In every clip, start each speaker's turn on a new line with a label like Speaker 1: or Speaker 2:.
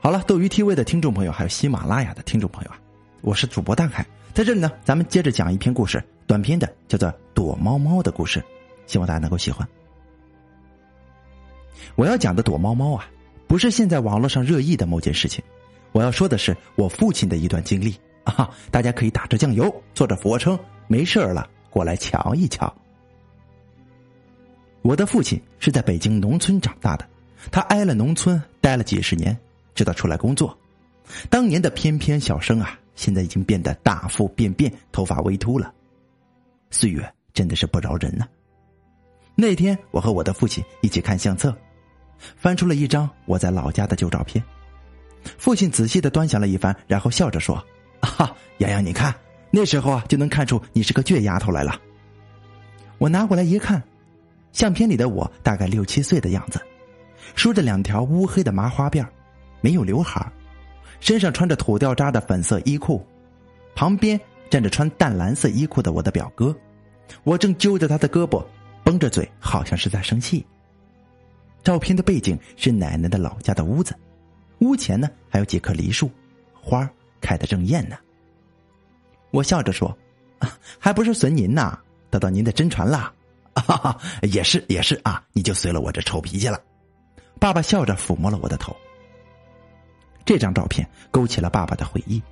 Speaker 1: 好了，斗鱼 TV 的听众朋友，还有喜马拉雅的听众朋友啊，我是主播大海，在这里呢，咱们接着讲一篇故事，短篇的，叫做《躲猫猫的故事》，希望大家能够喜欢。我要讲的躲猫猫啊，不是现在网络上热议的某件事情，我要说的是我父亲的一段经历啊，大家可以打着酱油，做着俯卧撑，没事了过来瞧一瞧。我的父亲是在北京农村长大的，他挨了农村待了几十年。直到出来工作，当年的翩翩小生啊，现在已经变得大腹便便，头发微秃了。岁月真的是不饶人呐。那天我和我的父亲一起看相册，翻出了一张我在老家的旧照片。父亲仔细的端详了一番，然后笑着说：“啊，洋洋，你看，那时候啊就能看出你是个倔丫头来了。”我拿过来一看，相片里的我大概六七岁的样子，梳着两条乌黑的麻花辫没有刘海身上穿着土掉渣的粉色衣裤，旁边站着穿淡蓝色衣裤的我的表哥，我正揪着他的胳膊，绷着嘴，好像是在生气。照片的背景是奶奶的老家的屋子，屋前呢还有几棵梨树，花开得正艳呢。我笑着说：“还不是随您呐，得到您的真传啦。”哈哈，也是也是啊，你就随了我这臭脾气了。爸爸笑着抚摸了我的头。这张照片勾起了爸爸的回忆，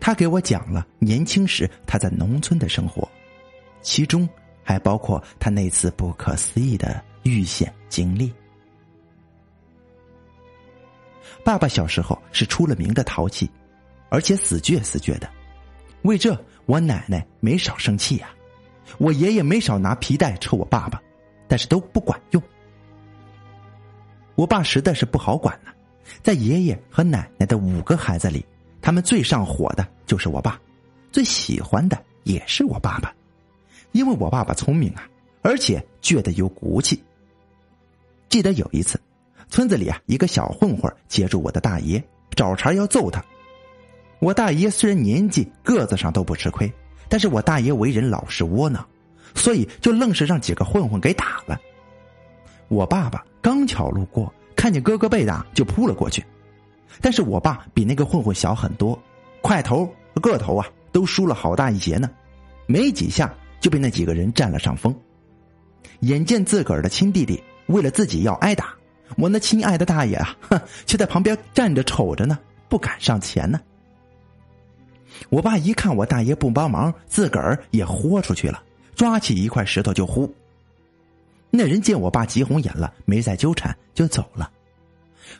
Speaker 1: 他给我讲了年轻时他在农村的生活，其中还包括他那次不可思议的遇险经历。爸爸小时候是出了名的淘气，而且死倔死倔的，为这我奶奶没少生气呀，我爷爷没少拿皮带抽我爸爸，但是都不管用。我爸实在是不好管呢。在爷爷和奶奶的五个孩子里，他们最上火的就是我爸，最喜欢的也是我爸爸，因为我爸爸聪明啊，而且倔得有骨气。记得有一次，村子里啊一个小混混接住我的大爷，找茬要揍他。我大爷虽然年纪个子上都不吃亏，但是我大爷为人老实窝囊，所以就愣是让几个混混给打了。我爸爸刚巧路过。看见哥哥被打，就扑了过去。但是我爸比那个混混小很多，块头个头啊，都输了好大一截呢。没几下就被那几个人占了上风。眼见自个儿的亲弟弟为了自己要挨打，我那亲爱的大爷啊，哼，却在旁边站着瞅着呢，不敢上前呢。我爸一看我大爷不帮忙，自个儿也豁出去了，抓起一块石头就呼。那人见我爸急红眼了，没再纠缠，就走了。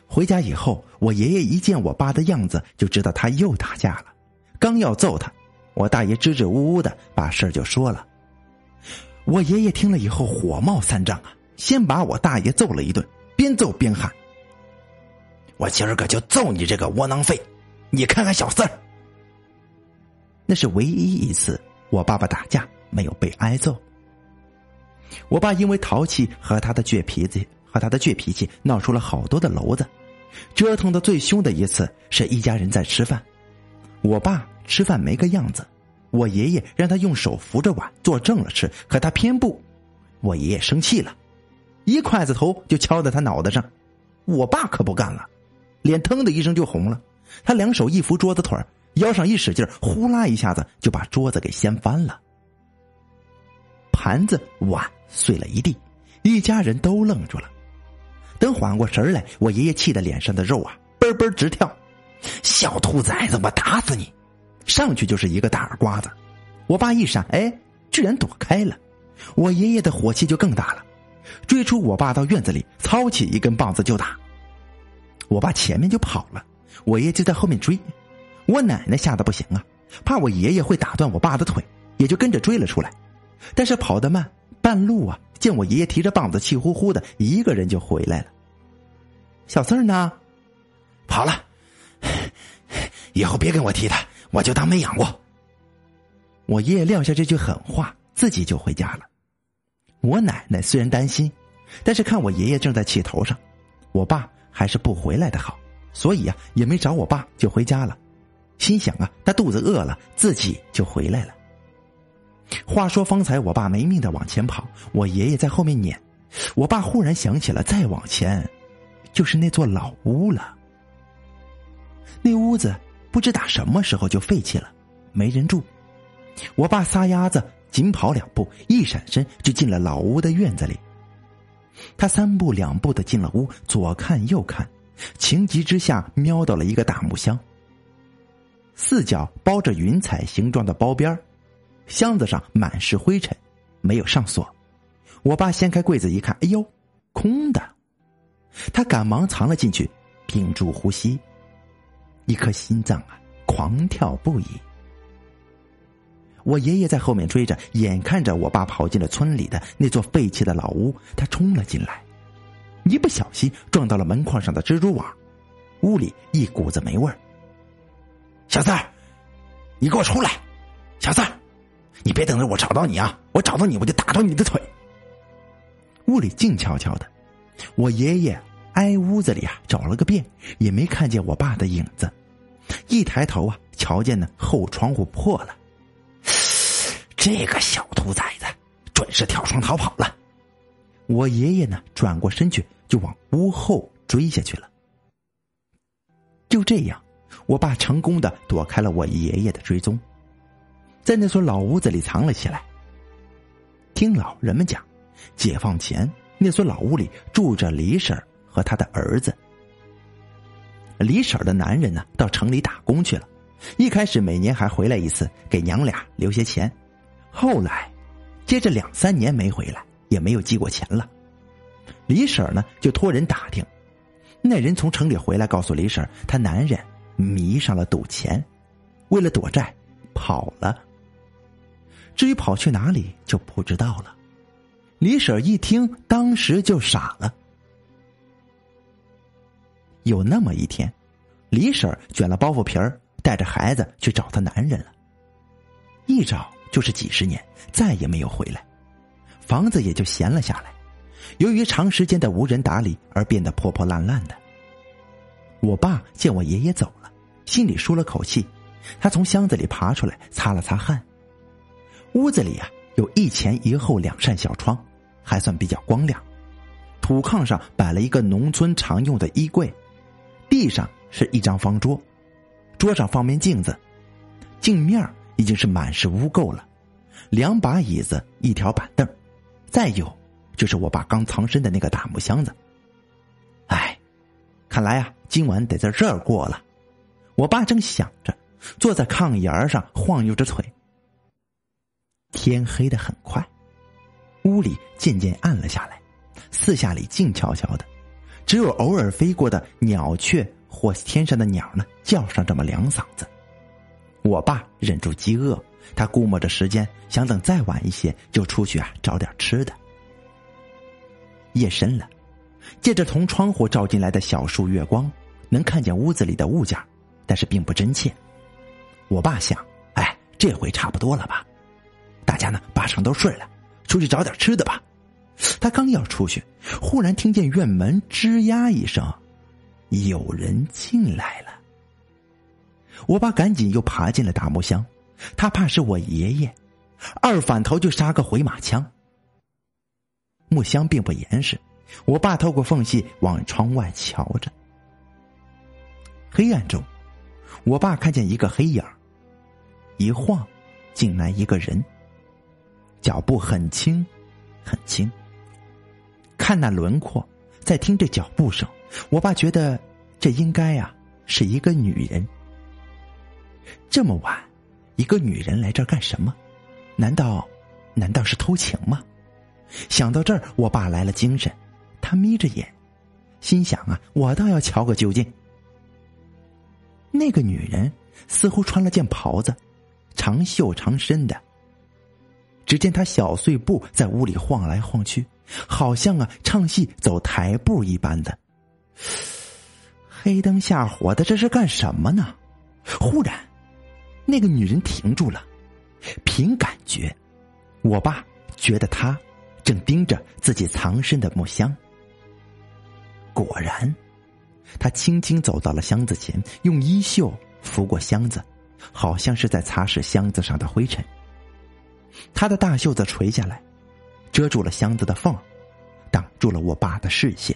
Speaker 1: 回家以后，我爷爷一见我爸的样子，就知道他又打架了。刚要揍他，我大爷支支吾吾的把事儿就说了。我爷爷听了以后火冒三丈啊，先把我大爷揍了一顿，边揍边喊：“我今儿个就揍你这个窝囊废，你看看小四儿。”那是唯一一次我爸爸打架没有被挨揍。我爸因为淘气和他的倔脾气和他的倔脾气闹出了好多的篓子，折腾的最凶的一次是一家人在吃饭，我爸吃饭没个样子，我爷爷让他用手扶着碗坐正了吃，可他偏不，我爷爷生气了，一筷子头就敲在他脑袋上，我爸可不干了，脸腾的一声就红了，他两手一扶桌子腿腰上一使劲呼啦一下子就把桌子给掀翻了。盘子碗碎了一地，一家人都愣住了。等缓过神来，我爷爷气得脸上的肉啊嘣嘣直跳。小兔崽子，我打死你！上去就是一个大耳刮子。我爸一闪，哎，居然躲开了。我爷爷的火气就更大了，追出我爸到院子里，操起一根棒子就打。我爸前面就跑了，我爷爷就在后面追。我奶奶吓得不行啊，怕我爷爷会打断我爸的腿，也就跟着追了出来。但是跑得慢，半路啊，见我爷爷提着棒子，气呼呼的，一个人就回来了。小四儿呢？跑了。以后别跟我提他，我就当没养过。我爷爷撂下这句狠话，自己就回家了。我奶奶虽然担心，但是看我爷爷正在气头上，我爸还是不回来的好，所以啊，也没找我爸就回家了。心想啊，他肚子饿了，自己就回来了。话说方才我爸没命的往前跑，我爷爷在后面撵。我爸忽然想起了再往前，就是那座老屋了。那屋子不知打什么时候就废弃了，没人住。我爸撒丫子紧跑两步，一闪身就进了老屋的院子里。他三步两步的进了屋，左看右看，情急之下瞄到了一个大木箱，四角包着云彩形状的包边箱子上满是灰尘，没有上锁。我爸掀开柜子一看，哎呦，空的。他赶忙藏了进去，屏住呼吸，一颗心脏啊，狂跳不已。我爷爷在后面追着，眼看着我爸跑进了村里的那座废弃的老屋，他冲了进来，一不小心撞到了门框上的蜘蛛网，屋里一股子霉味儿。小三儿，你给我出来！小三儿，你别等着我找到你啊！我找到你，我就打断你的腿。屋里静悄悄的，我爷爷挨屋子里啊找了个遍，也没看见我爸的影子。一抬头啊，瞧见呢后窗户破了。这个小兔崽子，准是跳窗逃跑了。我爷爷呢，转过身去就往屋后追下去了。就这样，我爸成功的躲开了我爷爷的追踪，在那所老屋子里藏了起来。听老人们讲，解放前那所老屋里住着李婶和他的儿子。李婶的男人呢，到城里打工去了，一开始每年还回来一次，给娘俩留些钱。后来，接着两三年没回来，也没有寄过钱了。李婶呢，就托人打听，那人从城里回来，告诉李婶，她男人迷上了赌钱，为了躲债跑了。至于跑去哪里，就不知道了。李婶一听，当时就傻了。有那么一天，李婶卷了包袱皮儿，带着孩子去找她男人了，一找。就是几十年，再也没有回来，房子也就闲了下来。由于长时间的无人打理，而变得破破烂烂的。我爸见我爷爷走了，心里舒了口气。他从箱子里爬出来，擦了擦汗。屋子里啊，有一前一后两扇小窗，还算比较光亮。土炕上摆了一个农村常用的衣柜，地上是一张方桌，桌上放面镜子，镜面已经是满是污垢了，两把椅子，一条板凳，再有就是我爸刚藏身的那个大木箱子。哎，看来啊，今晚得在这儿过了。我爸正想着，坐在炕沿上晃悠着腿。天黑的很快，屋里渐渐暗了下来，四下里静悄悄的，只有偶尔飞过的鸟雀或天上的鸟呢，叫上这么两嗓子。我爸忍住饥饿，他估摸着时间，想等再晚一些就出去啊找点吃的。夜深了，借着从窗户照进来的小束月光，能看见屋子里的物件，但是并不真切。我爸想：哎，这回差不多了吧？家呢八成都睡了，出去找点吃的吧。他刚要出去，忽然听见院门吱呀一声，有人进来了。我爸赶紧又爬进了大木箱，他怕是我爷爷，二反头就杀个回马枪。木箱并不严实，我爸透过缝隙往窗外瞧着。黑暗中，我爸看见一个黑影一晃，进来一个人，脚步很轻，很轻。看那轮廓，再听这脚步声，我爸觉得这应该呀是一个女人。这么晚，一个女人来这儿干什么？难道，难道是偷情吗？想到这儿，我爸来了精神，他眯着眼，心想啊，我倒要瞧个究竟。那个女人似乎穿了件袍子，长袖长身的。只见他小碎步在屋里晃来晃去，好像啊唱戏走台步一般的。黑灯瞎火的，这是干什么呢？忽然。那个女人停住了，凭感觉，我爸觉得她正盯着自己藏身的木箱。果然，他轻轻走到了箱子前，用衣袖拂过箱子，好像是在擦拭箱子上的灰尘。他的大袖子垂下来，遮住了箱子的缝，挡住了我爸的视线。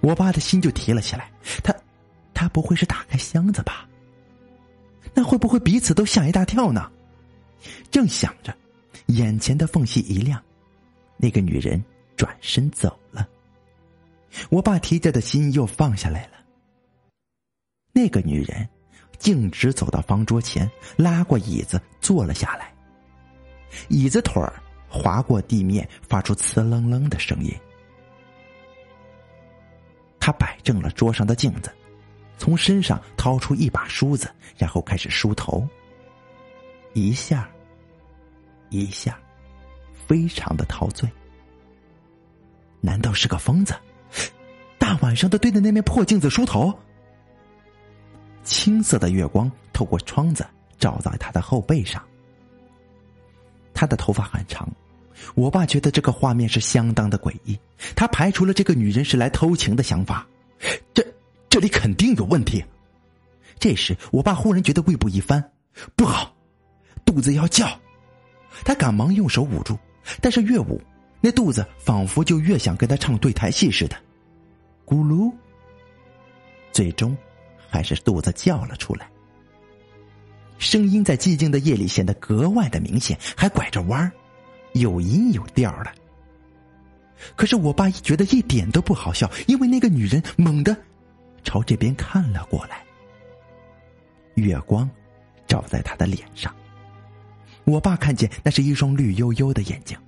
Speaker 1: 我爸的心就提了起来，他，他不会是打开箱子吧？那会不会彼此都吓一大跳呢？正想着，眼前的缝隙一亮，那个女人转身走了。我爸提着的心又放下来了。那个女人径直走到方桌前，拉过椅子坐了下来。椅子腿儿划过地面，发出“呲楞楞”的声音。他摆正了桌上的镜子，从身上掏出一把梳子，然后开始梳头。一下，一下，非常的陶醉。难道是个疯子？大晚上的对着那面破镜子梳头？青色的月光透过窗子照在他的后背上。他的头发很长，我爸觉得这个画面是相当的诡异。他排除了这个女人是来偷情的想法，这这里肯定有问题。这时，我爸忽然觉得胃部一翻，不好，肚子要叫。他赶忙用手捂住，但是越捂，那肚子仿佛就越想跟他唱对台戏似的，咕噜。最终，还是肚子叫了出来。声音在寂静的夜里显得格外的明显，还拐着弯儿，有音有调的。可是我爸觉得一点都不好笑，因为那个女人猛地朝这边看了过来。月光照在他的脸上，我爸看见那是一双绿油油的眼睛，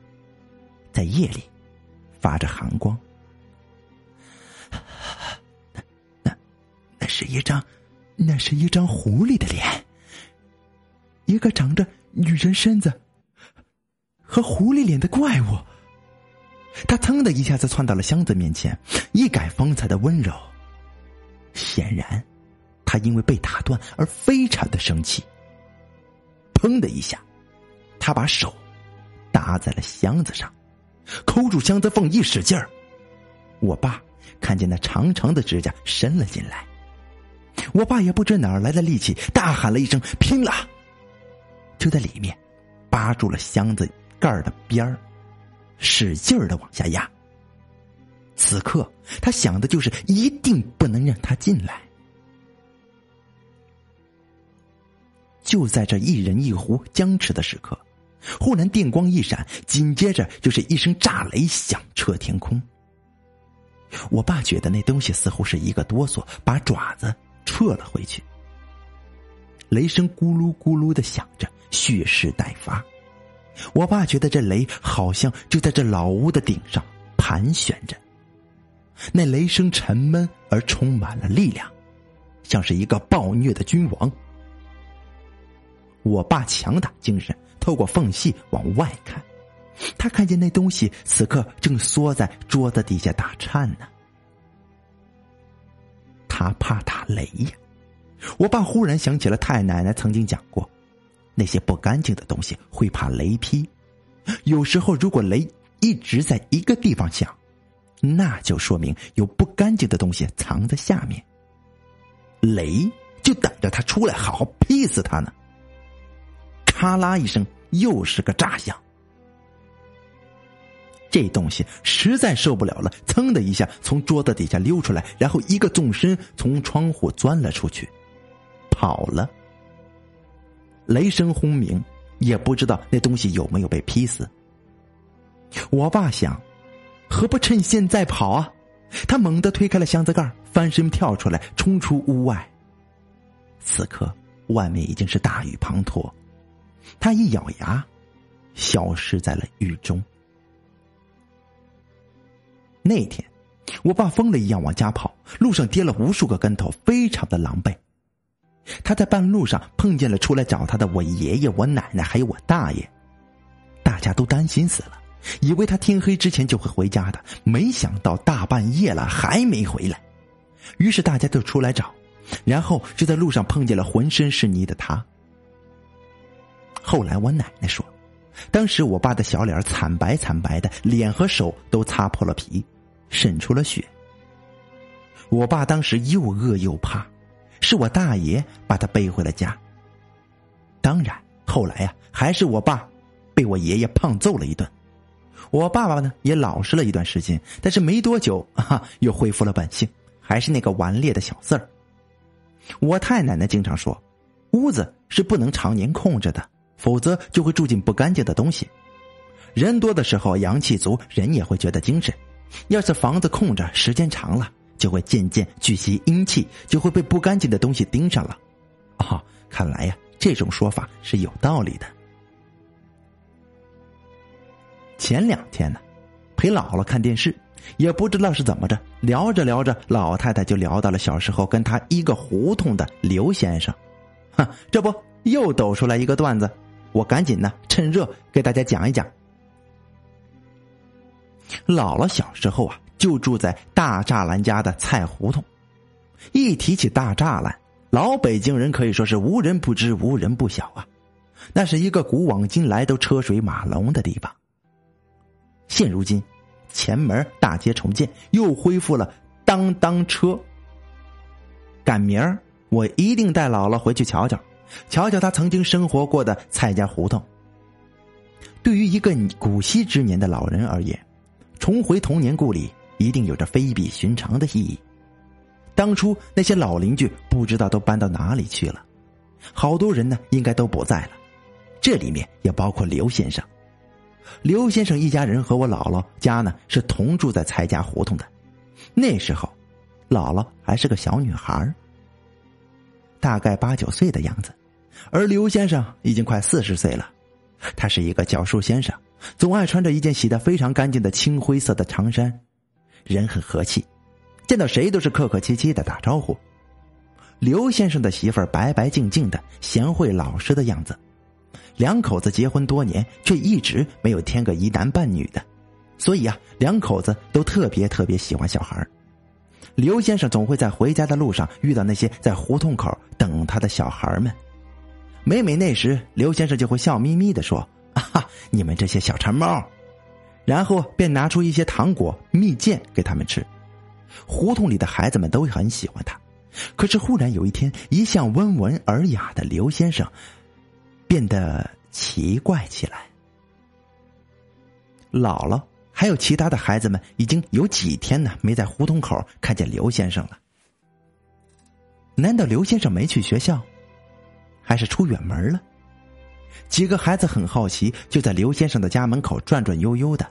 Speaker 1: 在夜里发着寒光。那那是一张，那是一张狐狸的脸。一个长着女人身子和狐狸脸的怪物，他噌的一下子窜到了箱子面前，一改方才的温柔。显然，他因为被打断而非常的生气。砰的一下，他把手搭在了箱子上，抠住箱子缝一使劲儿。我爸看见那长长的指甲伸了进来，我爸也不知哪儿来的力气，大喊了一声：“拼了！”就在里面，扒住了箱子盖的边儿，使劲儿的往下压。此刻他想的就是一定不能让他进来。就在这一人一狐僵持的时刻，忽然电光一闪，紧接着就是一声炸雷响彻天空。我爸觉得那东西似乎是一个哆嗦，把爪子撤了回去。雷声咕噜咕噜的响着。蓄势待发，我爸觉得这雷好像就在这老屋的顶上盘旋着。那雷声沉闷而充满了力量，像是一个暴虐的君王。我爸强打精神，透过缝隙往外看，他看见那东西此刻正缩在桌子底下打颤呢。他怕打雷呀！我爸忽然想起了太奶奶曾经讲过。那些不干净的东西会怕雷劈，有时候如果雷一直在一个地方响，那就说明有不干净的东西藏在下面。雷就等着他出来好好劈死他呢。咔啦一声，又是个炸响。这东西实在受不了了，噌的一下从桌子底下溜出来，然后一个纵身从窗户钻了出去，跑了。雷声轰鸣，也不知道那东西有没有被劈死。我爸想，何不趁现在跑啊？他猛地推开了箱子盖，翻身跳出来，冲出屋外。此刻外面已经是大雨滂沱，他一咬牙，消失在了雨中。那天，我爸疯了一样往家跑，路上跌了无数个跟头，非常的狼狈。他在半路上碰见了出来找他的我爷爷、我奶奶还有我大爷，大家都担心死了，以为他天黑之前就会回家的，没想到大半夜了还没回来，于是大家就出来找，然后就在路上碰见了浑身是泥的他。后来我奶奶说，当时我爸的小脸惨白惨白的，脸和手都擦破了皮，渗出了血。我爸当时又饿又怕。是我大爷把他背回了家。当然，后来呀，还是我爸被我爷爷胖揍了一顿。我爸爸呢，也老实了一段时间，但是没多久啊，又恢复了本性，还是那个顽劣的小四儿。我太奶奶经常说，屋子是不能常年空着的，否则就会住进不干净的东西。人多的时候阳气足，人也会觉得精神；要是房子空着，时间长了，就会渐渐聚集阴气，就会被不干净的东西盯上了。哦，看来呀，这种说法是有道理的。前两天呢，陪姥姥看电视，也不知道是怎么着，聊着聊着，老太太就聊到了小时候跟她一个胡同的刘先生。哼，这不又抖出来一个段子，我赶紧呢趁热给大家讲一讲。姥姥小时候啊，就住在大栅栏家的菜胡同。一提起大栅栏，老北京人可以说是无人不知、无人不晓啊。那是一个古往今来都车水马龙的地方。现如今，前门大街重建，又恢复了当当车。赶明儿，我一定带姥姥回去瞧瞧，瞧瞧她曾经生活过的蔡家胡同。对于一个古稀之年的老人而言，重回童年故里，一定有着非比寻常的意义。当初那些老邻居不知道都搬到哪里去了，好多人呢应该都不在了，这里面也包括刘先生。刘先生一家人和我姥姥家呢是同住在蔡家胡同的，那时候，姥姥还是个小女孩，大概八九岁的样子，而刘先生已经快四十岁了，他是一个教书先生。总爱穿着一件洗得非常干净的青灰色的长衫，人很和气，见到谁都是客客气气的打招呼。刘先生的媳妇儿白白净净的、贤惠老实的样子，两口子结婚多年，却一直没有添个一男半女的，所以啊，两口子都特别特别喜欢小孩刘先生总会在回家的路上遇到那些在胡同口等他的小孩们，每每那时，刘先生就会笑眯眯的说。啊哈！你们这些小馋猫，然后便拿出一些糖果、蜜饯给他们吃。胡同里的孩子们都很喜欢他。可是忽然有一天，一向温文尔雅的刘先生变得奇怪起来。姥姥还有其他的孩子们已经有几天呢，没在胡同口看见刘先生了。难道刘先生没去学校，还是出远门了？几个孩子很好奇，就在刘先生的家门口转转悠悠的。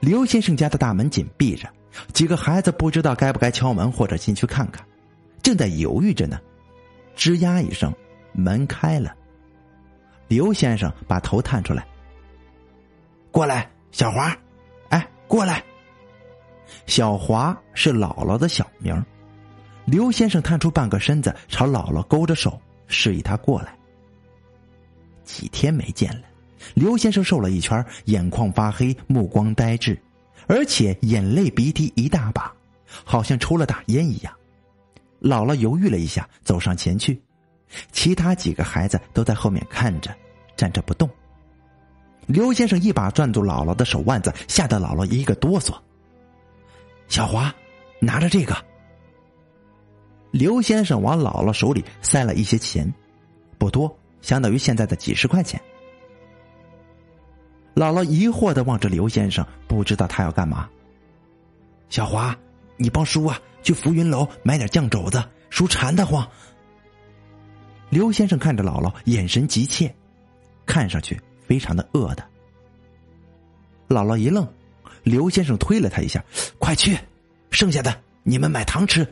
Speaker 1: 刘先生家的大门紧闭着，几个孩子不知道该不该敲门或者进去看看，正在犹豫着呢。吱呀一声，门开了。刘先生把头探出来：“过来，小华，哎，过来。”小华是姥姥的小名。刘先生探出半个身子，朝姥姥勾着手，示意他过来。几天没见了，刘先生瘦了一圈，眼眶发黑，目光呆滞，而且眼泪鼻涕一大把，好像抽了大烟一样。姥姥犹豫了一下，走上前去，其他几个孩子都在后面看着，站着不动。刘先生一把攥住姥姥的手腕子，吓得姥姥一个哆嗦。小华，拿着这个。刘先生往姥姥手里塞了一些钱，不多。相当于现在的几十块钱。姥姥疑惑的望着刘先生，不知道他要干嘛。小华，你帮叔啊去浮云楼买点酱肘子，叔馋得慌。刘先生看着姥姥，眼神急切，看上去非常的饿的。姥姥一愣，刘先生推了他一下：“快去，剩下的你们买糖吃。”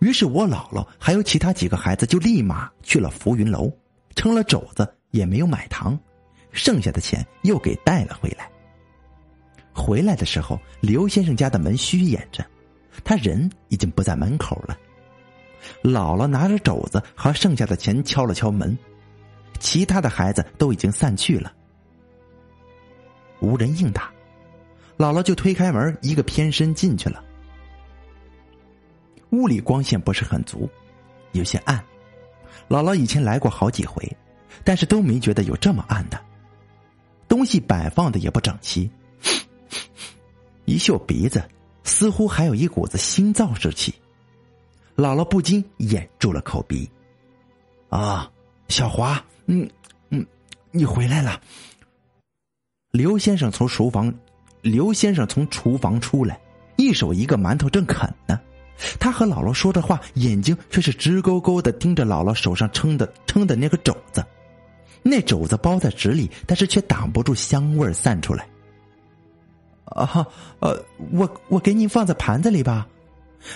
Speaker 1: 于是我姥姥还有其他几个孩子就立马去了浮云楼。称了肘子也没有买糖，剩下的钱又给带了回来。回来的时候，刘先生家的门虚掩着，他人已经不在门口了。姥姥拿着肘子和剩下的钱敲了敲门，其他的孩子都已经散去了，无人应答。姥姥就推开门，一个偏身进去了。屋里光线不是很足，有些暗。姥姥以前来过好几回，但是都没觉得有这么暗的。东西摆放的也不整齐，一嗅鼻子，似乎还有一股子腥皂之气。姥姥不禁掩住了口鼻。啊，小华，嗯嗯，你回来了。刘先生从厨房，刘先生从厨房出来，一手一个馒头正啃呢，他和姥姥说着话，眼睛却是直勾勾的盯着姥姥手上撑的撑的那个肘子。那肘子包在纸里，但是却挡不住香味散出来。啊，呃，我我给您放在盘子里吧。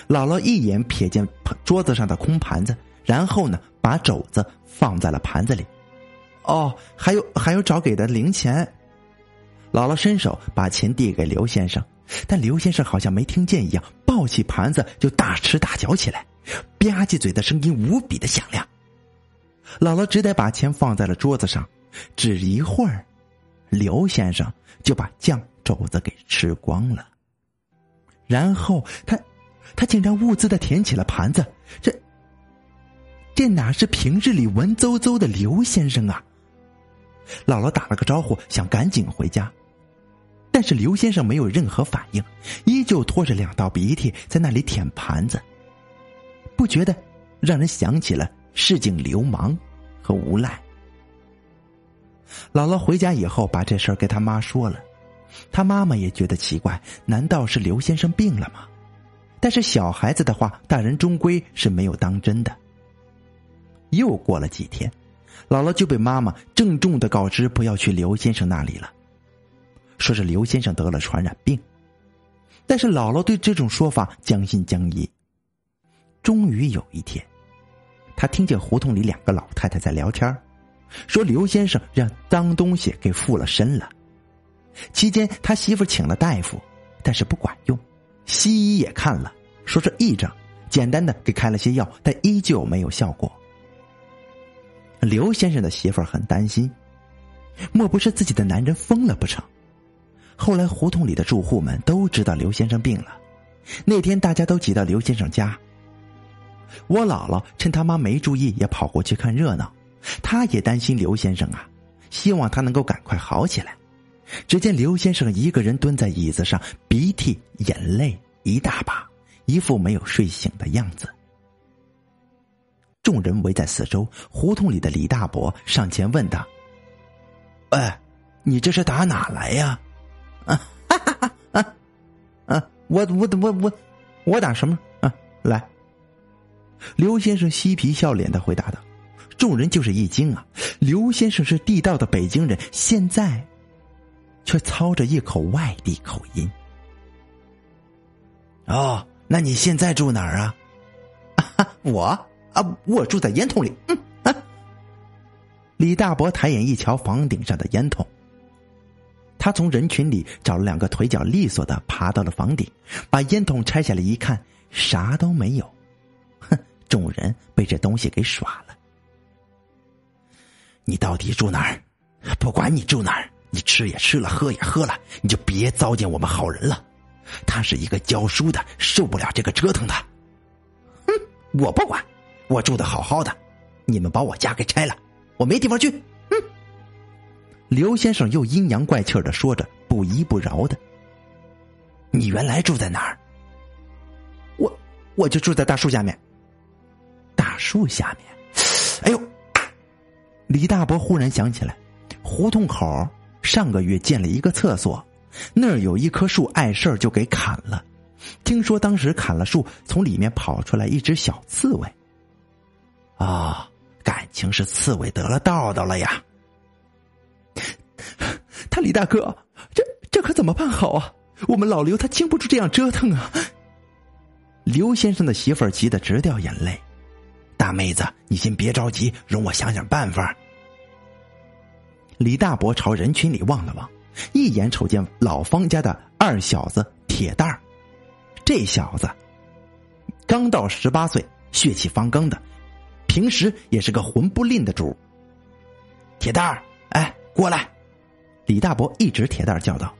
Speaker 1: 姥姥一眼瞥见桌子上的空盘子，然后呢，把肘子放在了盘子里。哦，还有还有找给的零钱。姥姥伸手把钱递给刘先生，但刘先生好像没听见一样，抱起盘子就大吃大嚼起来，吧唧嘴的声音无比的响亮。姥姥只得把钱放在了桌子上，只一会儿，刘先生就把酱肘子给吃光了。然后他，他竟然兀自的舔起了盘子，这，这哪是平日里文绉绉的刘先生啊！姥姥打了个招呼，想赶紧回家，但是刘先生没有任何反应，依旧拖着两道鼻涕在那里舔盘子，不觉得让人想起了。市井流氓和无赖。姥姥回家以后，把这事儿给他妈说了，他妈妈也觉得奇怪，难道是刘先生病了吗？但是小孩子的话，大人终归是没有当真的。又过了几天，姥姥就被妈妈郑重的告知不要去刘先生那里了，说是刘先生得了传染病。但是姥姥对这种说法将信将疑。终于有一天。他听见胡同里两个老太太在聊天，说刘先生让脏东西给附了身了。期间，他媳妇请了大夫，但是不管用，西医也看了，说是癔症，简单的给开了些药，但依旧没有效果。刘先生的媳妇很担心，莫不是自己的男人疯了不成？后来，胡同里的住户们都知道刘先生病了，那天大家都挤到刘先生家。我姥姥趁他妈没注意，也跑过去看热闹。她也担心刘先生啊，希望他能够赶快好起来。只见刘先生一个人蹲在椅子上，鼻涕眼泪一大把，一副没有睡醒的样子。众人围在四周，胡同里的李大伯上前问道：“哎，你这是打哪来呀？”“啊哈哈啊啊！我我我我我打什么啊？来。”刘先生嬉皮笑脸的回答道：“众人就是一惊啊！刘先生是地道的北京人，现在却操着一口外地口音。哦，那你现在住哪儿啊？我啊，我住在烟筒里。嗯啊。李大伯抬眼一瞧房顶上的烟筒，他从人群里找了两个腿脚利索的，爬到了房顶，把烟筒拆下来一看，啥都没有。哼众人被这东西给耍了。你到底住哪儿？不管你住哪儿，你吃也吃了，喝也喝了，你就别糟践我们好人了。他是一个教书的，受不了这个折腾的。哼，我不管，我住的好好的，你们把我家给拆了，我没地方去。刘先生又阴阳怪气的说着，不依不饶的。你原来住在哪儿？我我就住在大树下面。大树下面，哎呦！李大伯忽然想起来，胡同口上个月建了一个厕所，那儿有一棵树碍事儿，就给砍了。听说当时砍了树，从里面跑出来一只小刺猬。啊，感情是刺猬得了道道了呀！他李大哥，这这可怎么办好啊？我们老刘他经不住这样折腾啊！刘先生的媳妇儿急得直掉眼泪。大妹子，你先别着急，容我想想办法。李大伯朝人群里望了望，一眼瞅见老方家的二小子铁蛋儿。这小子刚到十八岁，血气方刚的，平时也是个混不吝的主。铁蛋儿，哎，过来！李大伯一直铁蛋叫道：“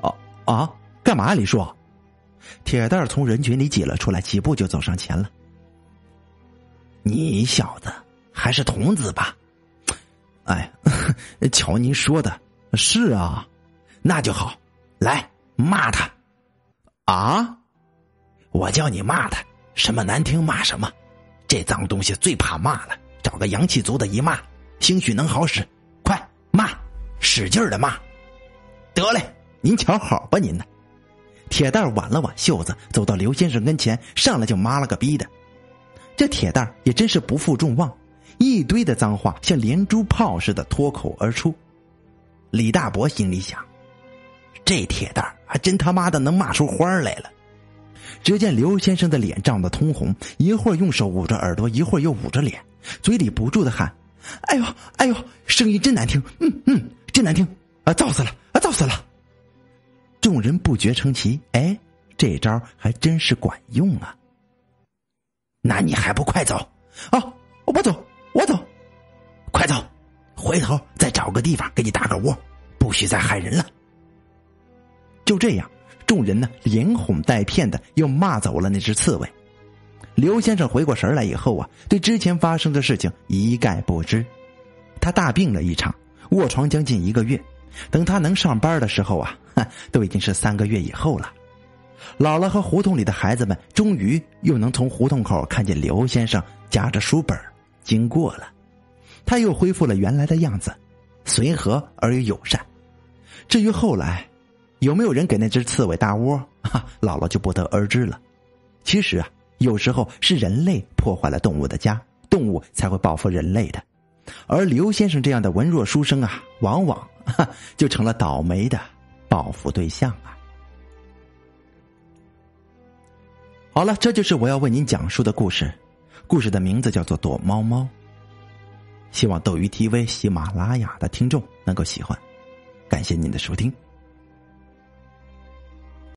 Speaker 1: 哦啊，干嘛？李叔？”铁蛋从人群里挤了出来，几步就走上前了。你小子还是童子吧？哎，瞧您说的，是啊，那就好，来骂他啊！我叫你骂他，什么难听骂什么，这脏东西最怕骂了。找个阳气足的一骂，兴许能好使。快骂，使劲的骂！得嘞，您瞧好吧，您呢？铁蛋挽了挽袖子，走到刘先生跟前，上来就妈了个逼的。这铁蛋也真是不负众望，一堆的脏话像连珠炮似的脱口而出。李大伯心里想：这铁蛋还真他妈的能骂出花来了。只见刘先生的脸涨得通红，一会儿用手捂着耳朵，一会儿又捂着脸，嘴里不住的喊：“哎呦，哎呦，声音真难听，嗯嗯，真难听啊，燥死了啊，燥死了！”众人不觉称奇，哎，这招还真是管用啊！那你还不快走啊？我不走，我走，快走！回头再找个地方给你打个窝，不许再害人了。就这样。众人呢，连哄带骗的又骂走了那只刺猬。刘先生回过神来以后啊，对之前发生的事情一概不知。他大病了一场，卧床将近一个月。等他能上班的时候啊，都已经是三个月以后了。姥姥和胡同里的孩子们终于又能从胡同口看见刘先生夹着书本经过了。他又恢复了原来的样子，随和而又友善。至于后来。有没有人给那只刺猬搭窝？哈，姥姥就不得而知了。其实啊，有时候是人类破坏了动物的家，动物才会报复人类的。而刘先生这样的文弱书生啊，往往就成了倒霉的报复对象啊。好了，这就是我要为您讲述的故事，故事的名字叫做《躲猫猫》。希望斗鱼 TV、喜马拉雅的听众能够喜欢，感谢您的收听。